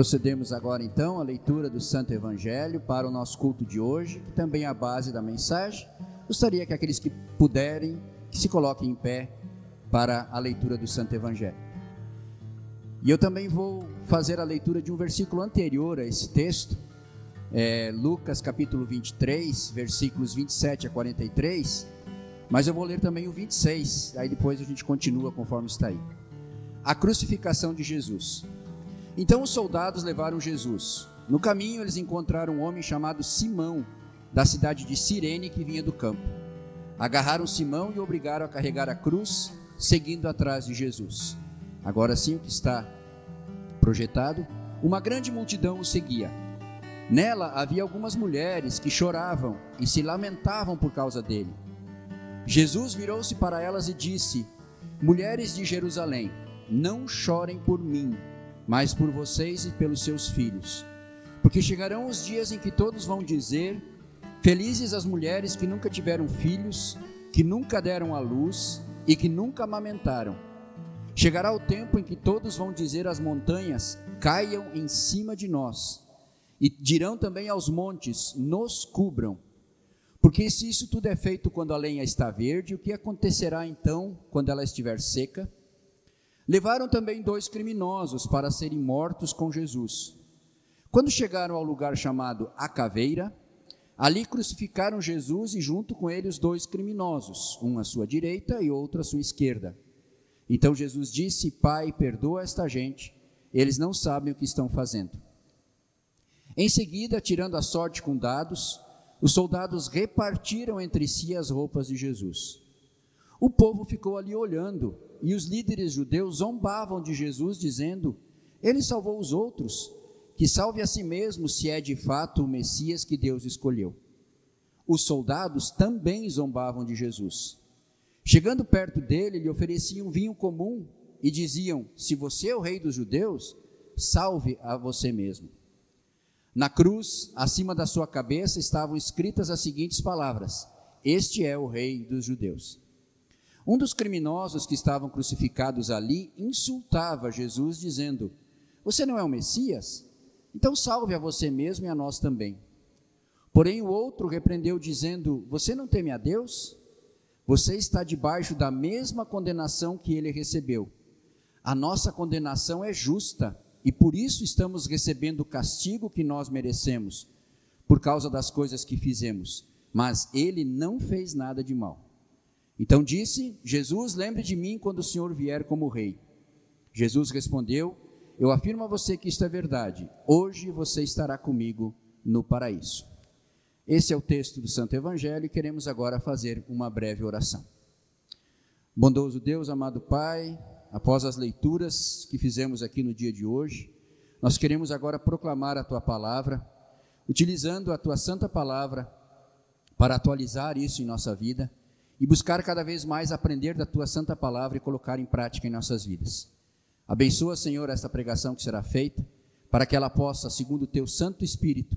Procedemos agora então à leitura do Santo Evangelho para o nosso culto de hoje, que também é a base da mensagem. Gostaria que aqueles que puderem, que se coloquem em pé para a leitura do Santo Evangelho. E eu também vou fazer a leitura de um versículo anterior a esse texto, é, Lucas capítulo 23, versículos 27 a 43, mas eu vou ler também o 26, aí depois a gente continua conforme está aí. A crucificação de Jesus. Então os soldados levaram Jesus. No caminho eles encontraram um homem chamado Simão, da cidade de Cirene, que vinha do campo. Agarraram Simão e obrigaram a carregar a cruz, seguindo atrás de Jesus. Agora sim, o que está projetado, uma grande multidão o seguia. Nela havia algumas mulheres que choravam e se lamentavam por causa dele. Jesus virou-se para elas e disse: Mulheres de Jerusalém, não chorem por mim, mas por vocês e pelos seus filhos. Porque chegarão os dias em que todos vão dizer: Felizes as mulheres que nunca tiveram filhos, que nunca deram à luz e que nunca amamentaram. Chegará o tempo em que todos vão dizer às montanhas: Caiam em cima de nós. E dirão também aos montes: Nos cubram. Porque se isso tudo é feito quando a lenha está verde, o que acontecerá então quando ela estiver seca? Levaram também dois criminosos para serem mortos com Jesus. Quando chegaram ao lugar chamado A Caveira, ali crucificaram Jesus e junto com ele os dois criminosos, um à sua direita e outro à sua esquerda. Então Jesus disse: Pai, perdoa esta gente, eles não sabem o que estão fazendo. Em seguida, tirando a sorte com dados, os soldados repartiram entre si as roupas de Jesus. O povo ficou ali olhando e os líderes judeus zombavam de Jesus, dizendo: Ele salvou os outros, que salve a si mesmo se é de fato o Messias que Deus escolheu. Os soldados também zombavam de Jesus. Chegando perto dele, lhe ofereciam vinho comum e diziam: Se você é o rei dos judeus, salve a você mesmo. Na cruz, acima da sua cabeça, estavam escritas as seguintes palavras: Este é o rei dos judeus. Um dos criminosos que estavam crucificados ali insultava Jesus, dizendo: Você não é o Messias? Então salve a você mesmo e a nós também. Porém, o outro repreendeu, dizendo: Você não teme a Deus? Você está debaixo da mesma condenação que ele recebeu. A nossa condenação é justa e por isso estamos recebendo o castigo que nós merecemos, por causa das coisas que fizemos. Mas ele não fez nada de mal. Então disse: Jesus, lembre de mim quando o Senhor vier como rei. Jesus respondeu: Eu afirmo a você que isto é verdade. Hoje você estará comigo no paraíso. Esse é o texto do Santo Evangelho e queremos agora fazer uma breve oração. Bondoso Deus, amado Pai, após as leituras que fizemos aqui no dia de hoje, nós queremos agora proclamar a tua palavra, utilizando a tua santa palavra para atualizar isso em nossa vida e buscar cada vez mais aprender da tua santa palavra e colocar em prática em nossas vidas. Abençoa, Senhor, esta pregação que será feita, para que ela possa, segundo o teu Santo Espírito,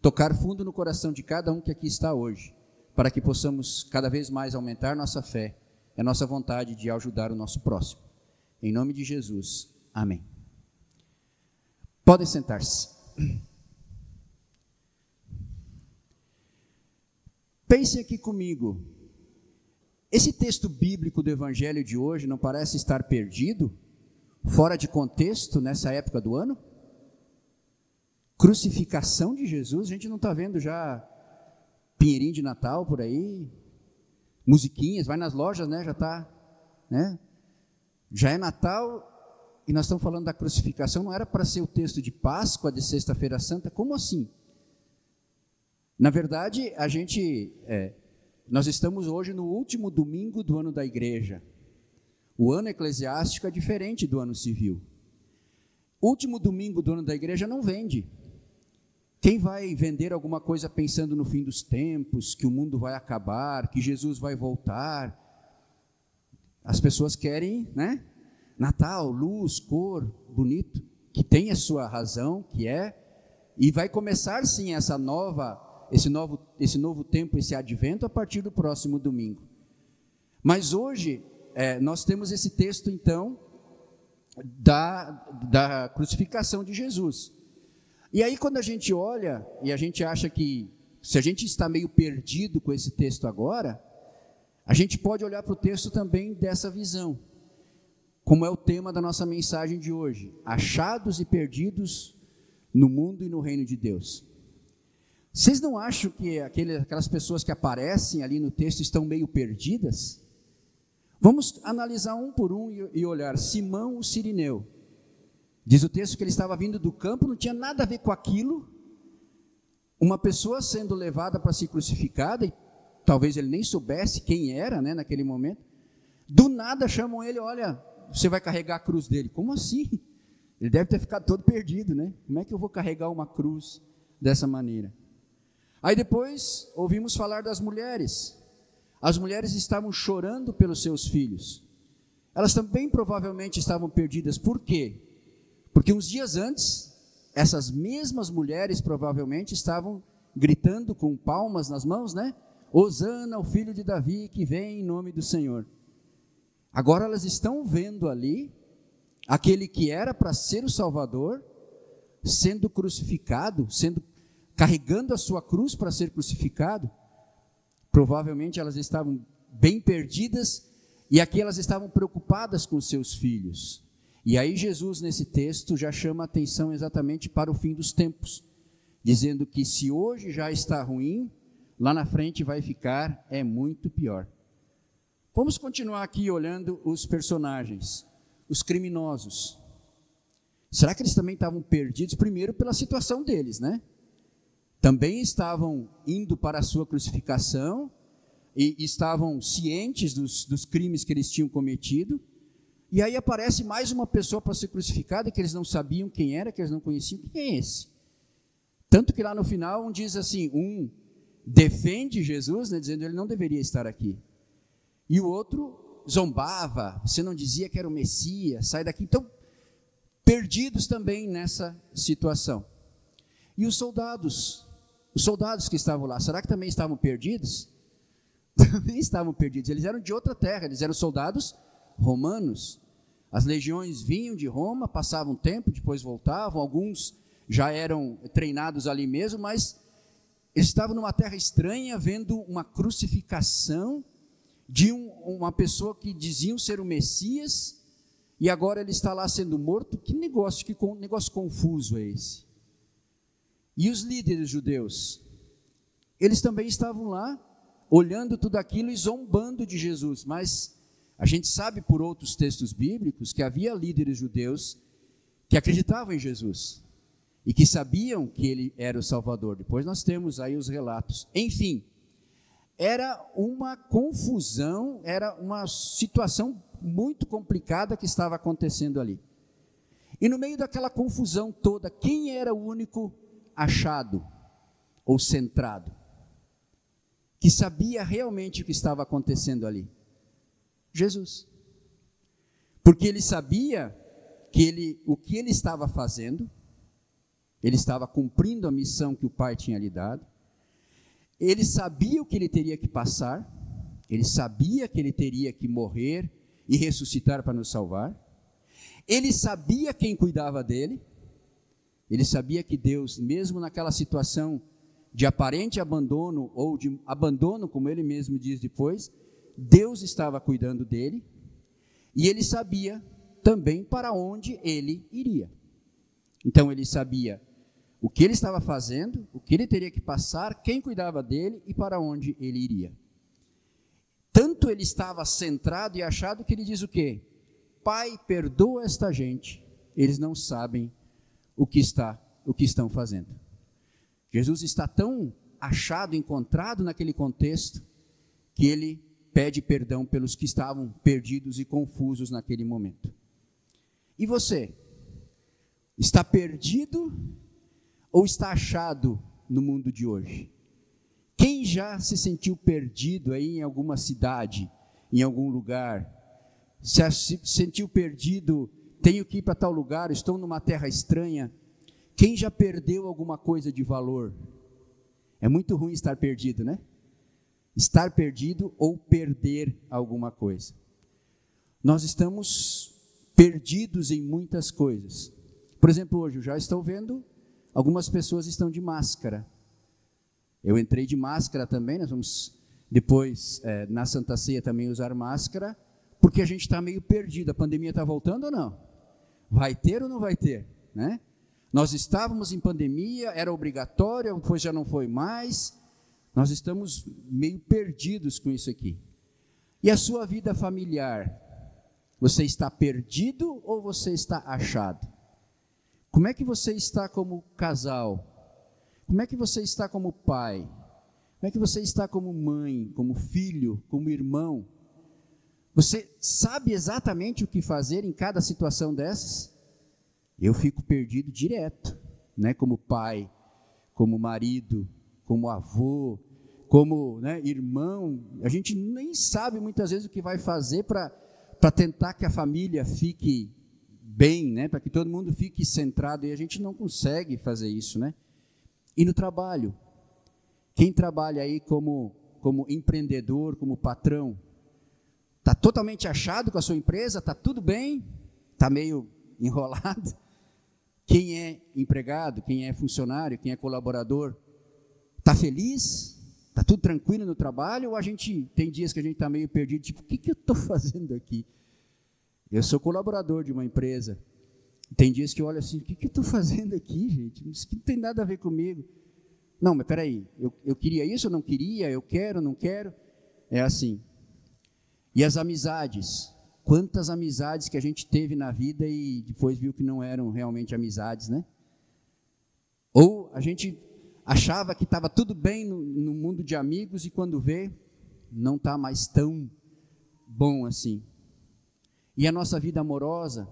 tocar fundo no coração de cada um que aqui está hoje, para que possamos cada vez mais aumentar nossa fé e a nossa vontade de ajudar o nosso próximo. Em nome de Jesus, amém. Podem sentar-se. Pense aqui comigo esse texto bíblico do evangelho de hoje não parece estar perdido, fora de contexto nessa época do ano? Crucificação de Jesus, a gente não está vendo já pinheirinho de Natal por aí, musiquinhas, vai nas lojas, né? Já está, né? Já é Natal e nós estamos falando da crucificação, não era para ser o texto de Páscoa de Sexta-feira Santa? Como assim? Na verdade, a gente é, nós estamos hoje no último domingo do ano da igreja. O ano eclesiástico é diferente do ano civil. Último domingo do ano da igreja não vende. Quem vai vender alguma coisa pensando no fim dos tempos, que o mundo vai acabar, que Jesus vai voltar? As pessoas querem, né? Natal, luz, cor, bonito, que tem a sua razão, que é, e vai começar sim essa nova esse novo, esse novo tempo, esse advento, a partir do próximo domingo. Mas hoje, é, nós temos esse texto, então, da, da crucificação de Jesus. E aí, quando a gente olha e a gente acha que, se a gente está meio perdido com esse texto agora, a gente pode olhar para o texto também dessa visão, como é o tema da nossa mensagem de hoje: achados e perdidos no mundo e no reino de Deus. Vocês não acham que aquele, aquelas pessoas que aparecem ali no texto estão meio perdidas? Vamos analisar um por um e, olhar. Simão, o sirineu. Diz o texto que ele estava vindo do campo, não tinha nada a ver com aquilo. Uma pessoa sendo levada para ser crucificada, e talvez ele nem soubesse quem era né, naquele momento. Do nada chamam ele: Olha, você vai carregar a cruz dele. Como assim? Ele deve ter ficado todo perdido, né? Como é que eu vou carregar uma cruz dessa maneira? Aí depois ouvimos falar das mulheres. As mulheres estavam chorando pelos seus filhos. Elas também provavelmente estavam perdidas. Por quê? Porque uns dias antes, essas mesmas mulheres provavelmente estavam gritando com palmas nas mãos, né? Osana, o filho de Davi, que vem em nome do Senhor. Agora elas estão vendo ali aquele que era para ser o Salvador sendo crucificado, sendo carregando a sua cruz para ser crucificado. Provavelmente elas estavam bem perdidas e aqui elas estavam preocupadas com seus filhos. E aí Jesus nesse texto já chama a atenção exatamente para o fim dos tempos, dizendo que se hoje já está ruim, lá na frente vai ficar é muito pior. Vamos continuar aqui olhando os personagens, os criminosos. Será que eles também estavam perdidos primeiro pela situação deles, né? Também estavam indo para a sua crucificação e estavam cientes dos, dos crimes que eles tinham cometido. E aí aparece mais uma pessoa para ser crucificada que eles não sabiam quem era, que eles não conheciam. Quem é esse? Tanto que lá no final um diz assim: um defende Jesus, né, dizendo ele não deveria estar aqui. E o outro zombava, você não dizia que era o Messias, sai daqui. Então, perdidos também nessa situação. E os soldados, os soldados que estavam lá, será que também estavam perdidos? Também estavam perdidos. Eles eram de outra terra, eles eram soldados romanos. As legiões vinham de Roma, passavam tempo, depois voltavam. Alguns já eram treinados ali mesmo, mas eles estavam numa terra estranha, vendo uma crucificação de um, uma pessoa que diziam ser o Messias, e agora ele está lá sendo morto. Que negócio, que negócio confuso é esse? E os líderes judeus, eles também estavam lá, olhando tudo aquilo e zombando de Jesus, mas a gente sabe por outros textos bíblicos que havia líderes judeus que acreditavam em Jesus e que sabiam que ele era o Salvador. Depois nós temos aí os relatos. Enfim, era uma confusão, era uma situação muito complicada que estava acontecendo ali. E no meio daquela confusão toda, quem era o único achado ou centrado, que sabia realmente o que estava acontecendo ali? Jesus. Porque ele sabia que ele, o que ele estava fazendo, ele estava cumprindo a missão que o Pai tinha lhe dado, ele sabia o que ele teria que passar, ele sabia que ele teria que morrer e ressuscitar para nos salvar, ele sabia quem cuidava dele, ele sabia que Deus, mesmo naquela situação de aparente abandono, ou de abandono, como ele mesmo diz depois, Deus estava cuidando dele, e ele sabia também para onde ele iria. Então ele sabia o que ele estava fazendo, o que ele teria que passar, quem cuidava dele e para onde ele iria. Tanto ele estava centrado e achado que ele diz o quê? Pai, perdoa esta gente, eles não sabem o que está, o que estão fazendo. Jesus está tão achado, encontrado naquele contexto, que ele pede perdão pelos que estavam perdidos e confusos naquele momento. E você? Está perdido ou está achado no mundo de hoje? Quem já se sentiu perdido aí em alguma cidade, em algum lugar? Se sentiu perdido tenho que ir para tal lugar, estou numa terra estranha. Quem já perdeu alguma coisa de valor? É muito ruim estar perdido, né? Estar perdido ou perder alguma coisa. Nós estamos perdidos em muitas coisas. Por exemplo, hoje eu já estou vendo algumas pessoas estão de máscara. Eu entrei de máscara também, nós vamos depois é, na Santa Ceia também usar máscara, porque a gente está meio perdido. A pandemia está voltando ou não? Vai ter ou não vai ter? Né? Nós estávamos em pandemia, era obrigatório, depois já não foi mais. Nós estamos meio perdidos com isso aqui. E a sua vida familiar? Você está perdido ou você está achado? Como é que você está como casal? Como é que você está como pai? Como é que você está como mãe, como filho, como irmão? Você sabe exatamente o que fazer em cada situação dessas? Eu fico perdido direto, né? Como pai, como marido, como avô, como né, irmão. A gente nem sabe muitas vezes o que vai fazer para tentar que a família fique bem, né? Para que todo mundo fique centrado e a gente não consegue fazer isso, né? E no trabalho, quem trabalha aí como como empreendedor, como patrão, tá totalmente achado com a sua empresa, tá tudo bem, tá meio enrolado. Quem é empregado, quem é funcionário, quem é colaborador, tá feliz? Tá tudo tranquilo no trabalho ou a gente tem dias que a gente tá meio perdido, tipo, o que, que eu estou fazendo aqui? Eu sou colaborador de uma empresa. Tem dias que eu olho assim, o que, que eu estou fazendo aqui, gente? Isso não tem nada a ver comigo. Não, mas peraí, eu, eu queria isso, eu não queria, eu quero, não quero. É assim. E as amizades? Quantas amizades que a gente teve na vida e depois viu que não eram realmente amizades, né? Ou a gente achava que estava tudo bem no, no mundo de amigos e quando vê, não está mais tão bom assim. E a nossa vida amorosa,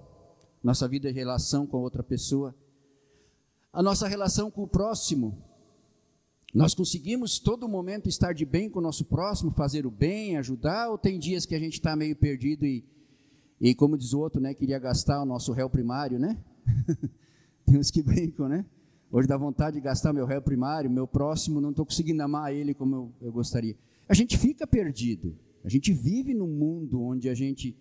nossa vida de relação com outra pessoa, a nossa relação com o próximo. Nós conseguimos todo momento estar de bem com o nosso próximo, fazer o bem, ajudar, ou tem dias que a gente está meio perdido e, e, como diz o outro, né, queria gastar o nosso réu primário, né? tem uns que brincam, né? Hoje dá vontade de gastar meu réu primário, meu próximo, não estou conseguindo amar ele como eu, eu gostaria. A gente fica perdido. A gente vive num mundo onde a gente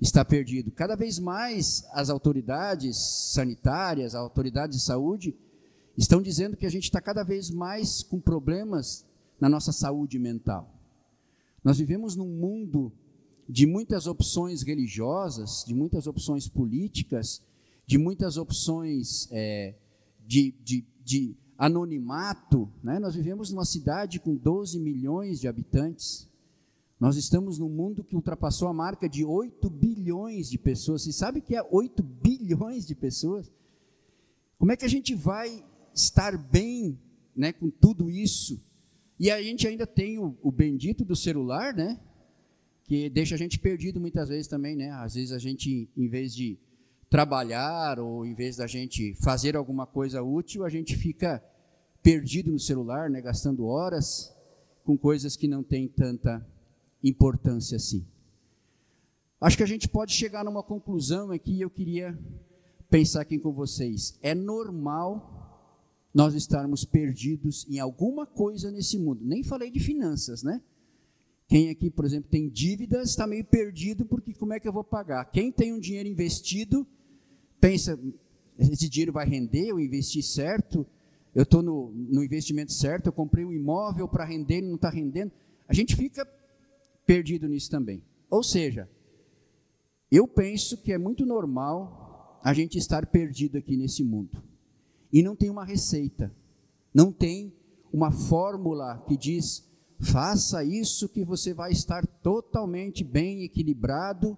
está perdido. Cada vez mais as autoridades sanitárias, as autoridades de saúde, estão dizendo que a gente está cada vez mais com problemas na nossa saúde mental. Nós vivemos num mundo de muitas opções religiosas, de muitas opções políticas, de muitas opções é, de, de, de anonimato. Né? Nós vivemos numa cidade com 12 milhões de habitantes. Nós estamos num mundo que ultrapassou a marca de 8 bilhões de pessoas. Você sabe o que é 8 bilhões de pessoas? Como é que a gente vai estar bem né, com tudo isso? E a gente ainda tem o, o bendito do celular, né? Que deixa a gente perdido muitas vezes também, né? Às vezes a gente, em vez de trabalhar ou em vez da gente fazer alguma coisa útil, a gente fica perdido no celular, né? Gastando horas com coisas que não têm tanta importância assim. Acho que a gente pode chegar numa conclusão aqui, eu queria pensar aqui com vocês. É normal nós estarmos perdidos em alguma coisa nesse mundo. Nem falei de finanças, né? Quem aqui, por exemplo, tem dívidas, está meio perdido porque como é que eu vou pagar? Quem tem um dinheiro investido, pensa, esse dinheiro vai render, eu investi certo, eu estou no, no investimento certo, eu comprei um imóvel para render, não está rendendo. A gente fica perdido nisso também. Ou seja, eu penso que é muito normal a gente estar perdido aqui nesse mundo. E não tem uma receita, não tem uma fórmula que diz: faça isso que você vai estar totalmente bem equilibrado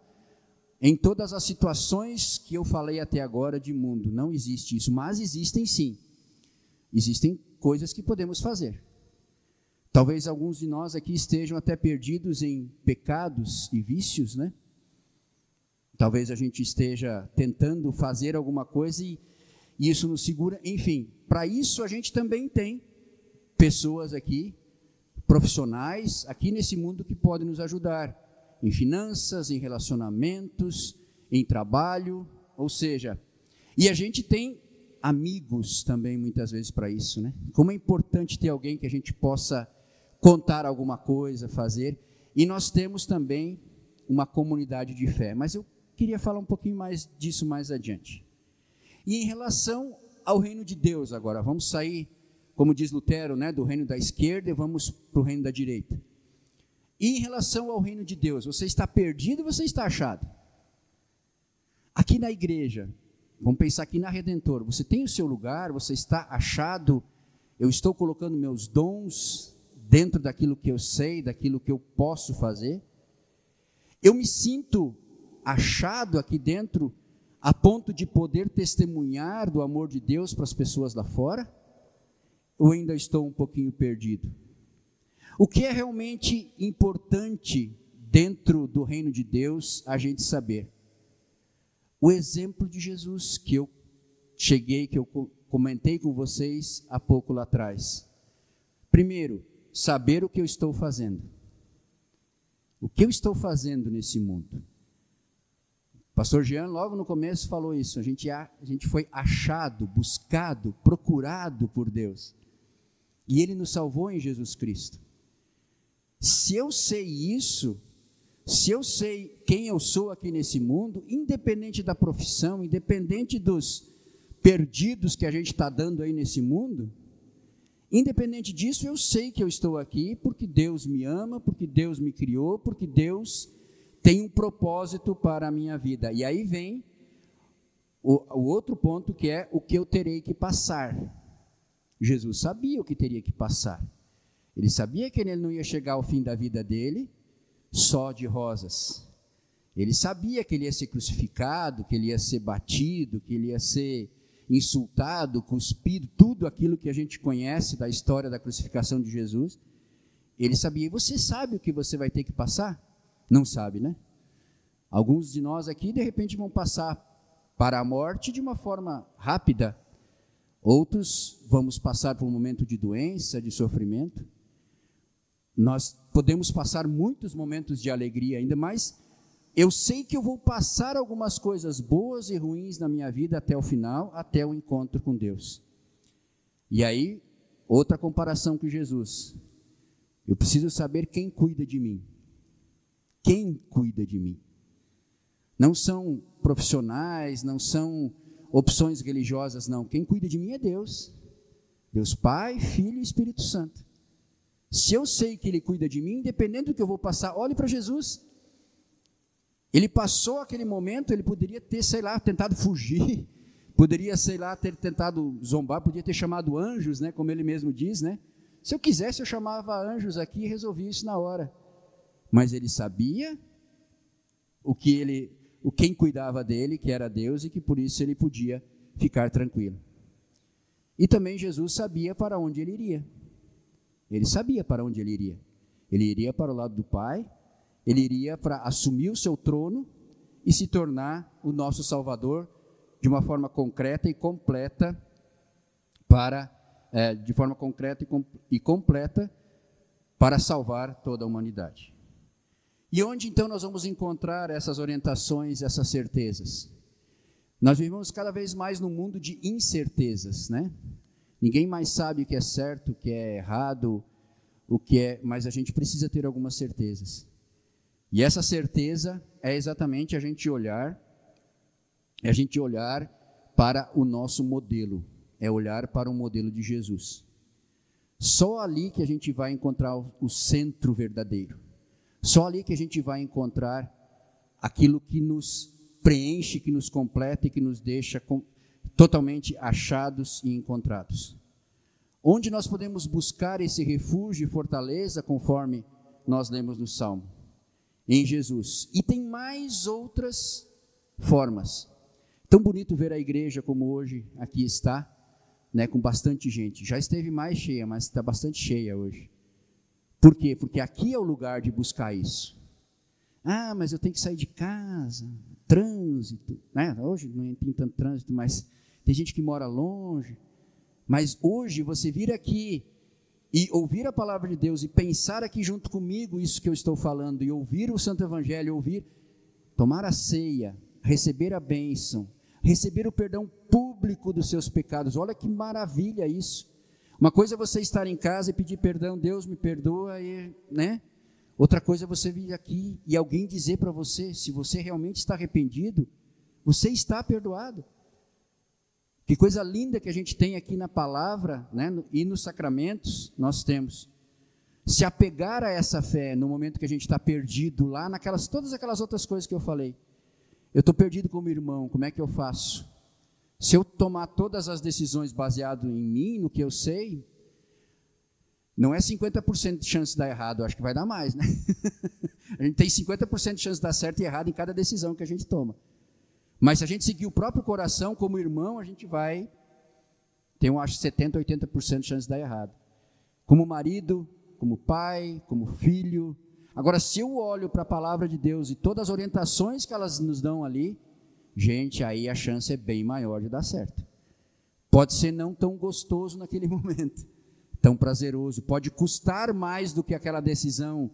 em todas as situações que eu falei até agora de mundo. Não existe isso, mas existem sim. Existem coisas que podemos fazer. Talvez alguns de nós aqui estejam até perdidos em pecados e vícios, né? Talvez a gente esteja tentando fazer alguma coisa e, e isso nos segura. Enfim, para isso a gente também tem pessoas aqui, profissionais, aqui nesse mundo que podem nos ajudar em finanças, em relacionamentos, em trabalho, ou seja, e a gente tem amigos também muitas vezes para isso, né? Como é importante ter alguém que a gente possa contar alguma coisa, fazer. E nós temos também uma comunidade de fé. Mas eu queria falar um pouquinho mais disso mais adiante. E em relação ao reino de Deus agora, vamos sair, como diz Lutero, né, do reino da esquerda e vamos para o reino da direita. E em relação ao reino de Deus, você está perdido ou você está achado? Aqui na igreja, vamos pensar aqui na Redentor, você tem o seu lugar, você está achado, eu estou colocando meus dons dentro daquilo que eu sei, daquilo que eu posso fazer. Eu me sinto achado aqui dentro a ponto de poder testemunhar do amor de Deus para as pessoas lá fora? Ou ainda estou um pouquinho perdido? O que é realmente importante dentro do reino de Deus a gente saber? O exemplo de Jesus que eu cheguei, que eu comentei com vocês há pouco lá atrás. Primeiro, saber o que eu estou fazendo. O que eu estou fazendo nesse mundo? Pastor Jean, logo no começo, falou isso. A gente, a, a gente foi achado, buscado, procurado por Deus. E Ele nos salvou em Jesus Cristo. Se eu sei isso, se eu sei quem eu sou aqui nesse mundo, independente da profissão, independente dos perdidos que a gente está dando aí nesse mundo, independente disso, eu sei que eu estou aqui porque Deus me ama, porque Deus me criou, porque Deus tem um propósito para a minha vida. E aí vem o, o outro ponto que é o que eu terei que passar. Jesus sabia o que teria que passar. Ele sabia que ele não ia chegar ao fim da vida dele só de rosas. Ele sabia que ele ia ser crucificado, que ele ia ser batido, que ele ia ser insultado, cuspido, tudo aquilo que a gente conhece da história da crucificação de Jesus. Ele sabia. E você sabe o que você vai ter que passar? Não sabe, né? Alguns de nós aqui, de repente, vão passar para a morte de uma forma rápida. Outros vamos passar por um momento de doença, de sofrimento. Nós podemos passar muitos momentos de alegria ainda, mas eu sei que eu vou passar algumas coisas boas e ruins na minha vida até o final, até o encontro com Deus. E aí, outra comparação com Jesus. Eu preciso saber quem cuida de mim. Quem cuida de mim? Não são profissionais, não são opções religiosas, não. Quem cuida de mim é Deus. Deus Pai, Filho e Espírito Santo. Se eu sei que Ele cuida de mim, independente do que eu vou passar, olhe para Jesus. Ele passou aquele momento, ele poderia ter, sei lá, tentado fugir, poderia, sei lá, ter tentado zombar, podia ter chamado anjos, né, como ele mesmo diz, né? Se eu quisesse, eu chamava anjos aqui e resolvia isso na hora. Mas ele sabia o que ele, o quem cuidava dele, que era Deus e que por isso ele podia ficar tranquilo. E também Jesus sabia para onde ele iria. Ele sabia para onde ele iria. Ele iria para o lado do Pai, ele iria para assumir o seu trono e se tornar o nosso Salvador de uma forma concreta e completa para é, de forma concreta e, com, e completa para salvar toda a humanidade. E onde então nós vamos encontrar essas orientações, essas certezas? Nós vivemos cada vez mais num mundo de incertezas, né? Ninguém mais sabe o que é certo, o que é errado, o que é, mas a gente precisa ter algumas certezas. E essa certeza é exatamente a gente olhar, é a gente olhar para o nosso modelo, é olhar para o modelo de Jesus. Só ali que a gente vai encontrar o centro verdadeiro. Só ali que a gente vai encontrar aquilo que nos preenche, que nos completa e que nos deixa com, totalmente achados e encontrados. Onde nós podemos buscar esse refúgio e fortaleza, conforme nós lemos no Salmo? Em Jesus. E tem mais outras formas. Tão bonito ver a igreja como hoje aqui está, né, com bastante gente. Já esteve mais cheia, mas está bastante cheia hoje. Por quê? Porque aqui é o lugar de buscar isso. Ah, mas eu tenho que sair de casa, trânsito. Né? Hoje não tem tanto trânsito, mas tem gente que mora longe. Mas hoje você vir aqui e ouvir a palavra de Deus e pensar aqui junto comigo isso que eu estou falando e ouvir o Santo Evangelho, ouvir, tomar a ceia, receber a bênção, receber o perdão público dos seus pecados. Olha que maravilha isso. Uma coisa é você estar em casa e pedir perdão, Deus me perdoa, e, né? Outra coisa é você vir aqui e alguém dizer para você, se você realmente está arrependido, você está perdoado. Que coisa linda que a gente tem aqui na palavra né, e nos sacramentos nós temos. Se apegar a essa fé no momento que a gente está perdido lá, naquelas todas aquelas outras coisas que eu falei. Eu estou perdido como irmão, como é que eu faço? Se eu tomar todas as decisões baseado em mim, no que eu sei, não é 50% de chance de dar errado, acho que vai dar mais, né? a gente tem 50% de chance de dar certo e errado em cada decisão que a gente toma. Mas se a gente seguir o próprio coração como irmão, a gente vai ter, eu acho, 70, 80% de chance de dar errado. Como marido, como pai, como filho. Agora, se eu olho para a palavra de Deus e todas as orientações que elas nos dão ali, gente, aí a chance é bem maior de dar certo. Pode ser não tão gostoso naquele momento, tão prazeroso. Pode custar mais do que aquela decisão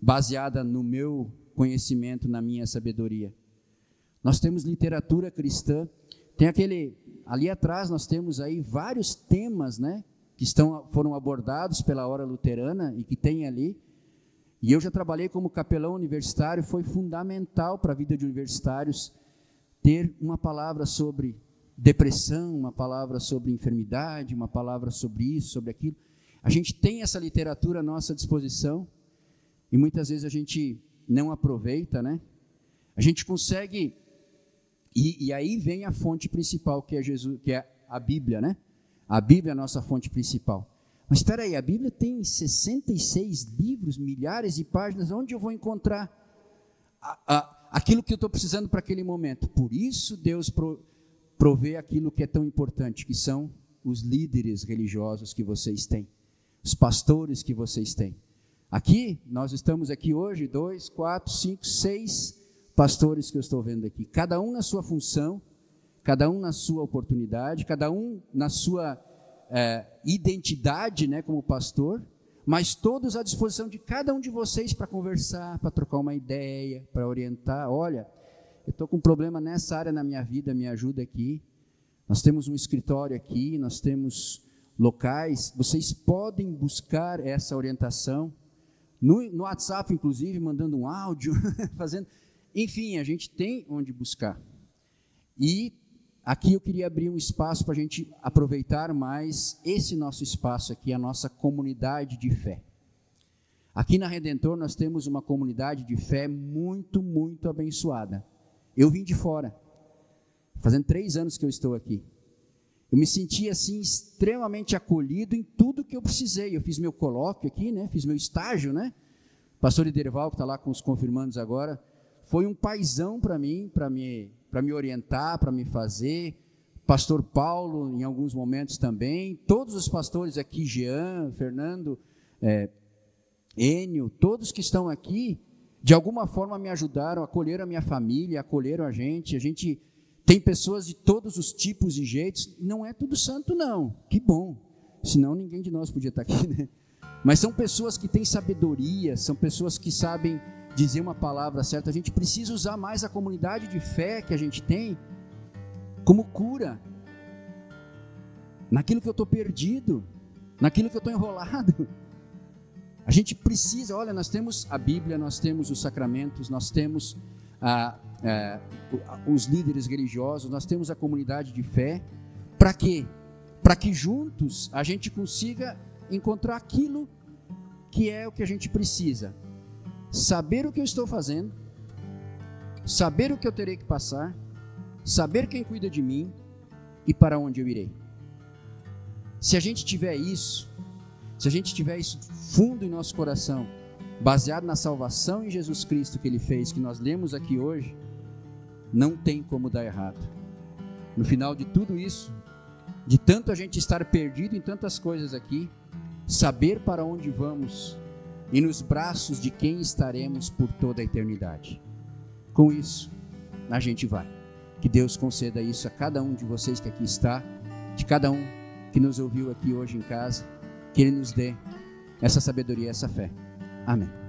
baseada no meu conhecimento, na minha sabedoria. Nós temos literatura cristã, tem aquele ali atrás nós temos aí vários temas, né, que estão foram abordados pela hora luterana e que tem ali. E eu já trabalhei como capelão universitário, foi fundamental para a vida de universitários ter uma palavra sobre depressão, uma palavra sobre enfermidade, uma palavra sobre isso, sobre aquilo. A gente tem essa literatura à nossa disposição e muitas vezes a gente não aproveita, né? A gente consegue e, e, aí vem a fonte principal, que é Jesus, que é a Bíblia, né? A Bíblia é a nossa fonte principal. Mas espera aí, a Bíblia tem 66 livros, milhares de páginas, onde eu vou encontrar a, a, aquilo que eu estou precisando para aquele momento? Por isso Deus pro, provê aquilo que é tão importante, que são os líderes religiosos que vocês têm, os pastores que vocês têm. Aqui, nós estamos aqui hoje, dois, quatro, cinco, seis pastores que eu estou vendo aqui, cada um na sua função, cada um na sua oportunidade, cada um na sua é, identidade né, como pastor, mas todos à disposição de cada um de vocês para conversar, para trocar uma ideia, para orientar. Olha, eu estou com um problema nessa área na minha vida, me ajuda aqui. Nós temos um escritório aqui, nós temos locais, vocês podem buscar essa orientação. No, no WhatsApp, inclusive, mandando um áudio, fazendo. Enfim, a gente tem onde buscar. E aqui eu queria abrir um espaço para a gente aproveitar mais esse nosso espaço aqui, a nossa comunidade de fé. Aqui na Redentor nós temos uma comunidade de fé muito, muito abençoada. Eu vim de fora, fazendo três anos que eu estou aqui. Eu me senti assim extremamente acolhido em tudo que eu precisei. Eu fiz meu colóquio aqui, né? Fiz meu estágio, né? O pastor Iderval, que está lá com os confirmandos agora, foi um paizão para mim, para me, me orientar, para me fazer. Pastor Paulo, em alguns momentos também. Todos os pastores aqui, Jean, Fernando, é, Enio, todos que estão aqui, de alguma forma me ajudaram, acolheram a minha família, acolheram a gente. A gente tem pessoas de todos os tipos e jeitos. Não é tudo santo, não. Que bom. Senão ninguém de nós podia estar aqui, né? Mas são pessoas que têm sabedoria, são pessoas que sabem dizer uma palavra certa, a gente precisa usar mais a comunidade de fé que a gente tem como cura. Naquilo que eu estou perdido, naquilo que eu estou enrolado. A gente precisa, olha, nós temos a Bíblia, nós temos os sacramentos, nós temos a, a, os líderes religiosos, nós temos a comunidade de fé. Para quê? Para que juntos a gente consiga encontrar aquilo que é o que a gente precisa saber o que eu estou fazendo, saber o que eu terei que passar, saber quem cuida de mim e para onde eu irei. Se a gente tiver isso, se a gente tiver isso fundo em nosso coração, baseado na salvação em Jesus Cristo que ele fez, que nós lemos aqui hoje, não tem como dar errado. No final de tudo isso, de tanto a gente estar perdido em tantas coisas aqui, saber para onde vamos e nos braços de quem estaremos por toda a eternidade. Com isso, a gente vai. Que Deus conceda isso a cada um de vocês que aqui está, de cada um que nos ouviu aqui hoje em casa, que Ele nos dê essa sabedoria, essa fé. Amém.